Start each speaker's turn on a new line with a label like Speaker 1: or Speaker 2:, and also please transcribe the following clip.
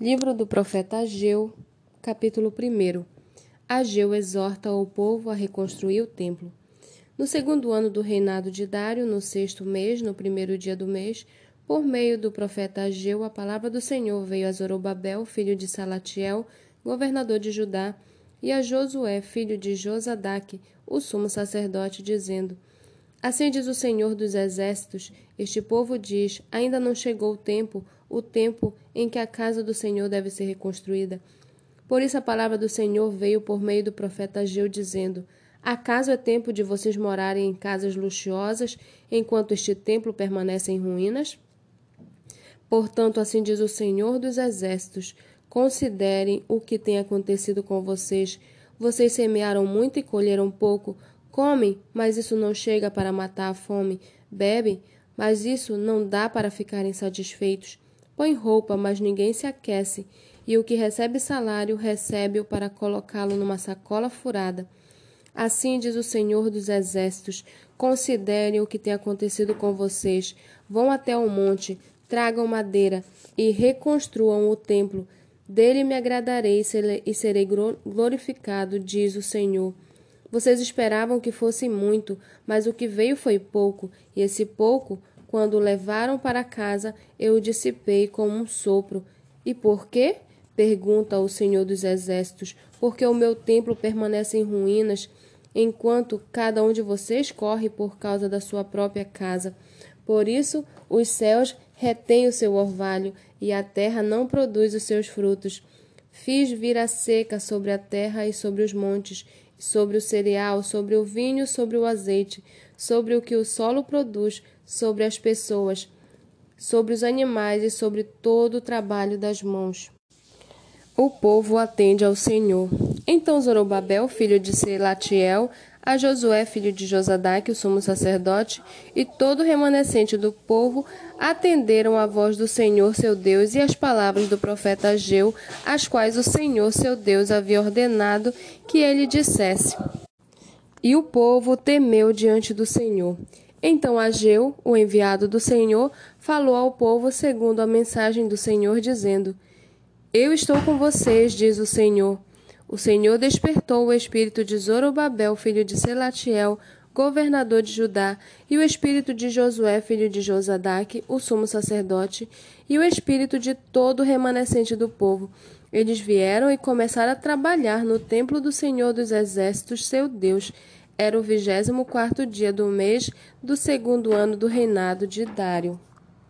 Speaker 1: Livro do profeta Ageu, capítulo 1. Ageu exorta o povo a reconstruir o templo. No segundo ano do reinado de Dário, no sexto mês, no primeiro dia do mês, por meio do profeta Ageu, a palavra do Senhor veio a Zorobabel, filho de Salatiel, governador de Judá, e a Josué, filho de Josadaque, o sumo sacerdote, dizendo: Assim diz o Senhor dos Exércitos: Este povo diz: Ainda não chegou o tempo, o tempo em que a casa do Senhor deve ser reconstruída. Por isso a palavra do Senhor veio por meio do profeta Ageu, dizendo: Acaso é tempo de vocês morarem em casas luxuosas, enquanto este templo permanece em ruínas? Portanto, assim diz o Senhor dos Exércitos: Considerem o que tem acontecido com vocês. Vocês semearam muito e colheram pouco Comem, mas isso não chega para matar a fome. Bebem, mas isso não dá para ficarem satisfeitos. Põe roupa, mas ninguém se aquece. E o que recebe salário, recebe-o para colocá-lo numa sacola furada. Assim diz o Senhor dos Exércitos: Considerem o que tem acontecido com vocês. Vão até o monte, tragam madeira e reconstruam o templo. Dele me agradarei e serei glorificado, diz o Senhor. Vocês esperavam que fosse muito, mas o que veio foi pouco, e esse pouco, quando o levaram para casa, eu o dissipei como um sopro. E por quê? Pergunta o Senhor dos Exércitos. Porque o meu templo permanece em ruínas, enquanto cada um de vocês corre por causa da sua própria casa. Por isso, os céus retêm o seu orvalho, e a terra não produz os seus frutos. Fiz vir a seca sobre a terra e sobre os montes, sobre o cereal, sobre o vinho, sobre o azeite, sobre o que o solo produz, sobre as pessoas, sobre os animais e sobre todo o trabalho das mãos. O povo atende ao Senhor. Então Zorobabel, filho de Selatiel, a Josué, filho de Josadaque, o sumo sacerdote, e todo o remanescente do povo atenderam à voz do Senhor seu Deus e às palavras do profeta Ageu, as quais o Senhor seu Deus havia ordenado que ele dissesse. E o povo temeu diante do Senhor. Então Ageu, o enviado do Senhor, falou ao povo segundo a mensagem do Senhor, dizendo: Eu estou com vocês, diz o Senhor o Senhor despertou o espírito de Zorobabel, filho de Selatiel, governador de Judá, e o espírito de Josué, filho de Josadaque, o sumo sacerdote, e o espírito de todo o remanescente do povo. Eles vieram e começaram a trabalhar no templo do Senhor dos Exércitos, seu Deus. Era o vigésimo quarto dia do mês do segundo ano do reinado de Dário.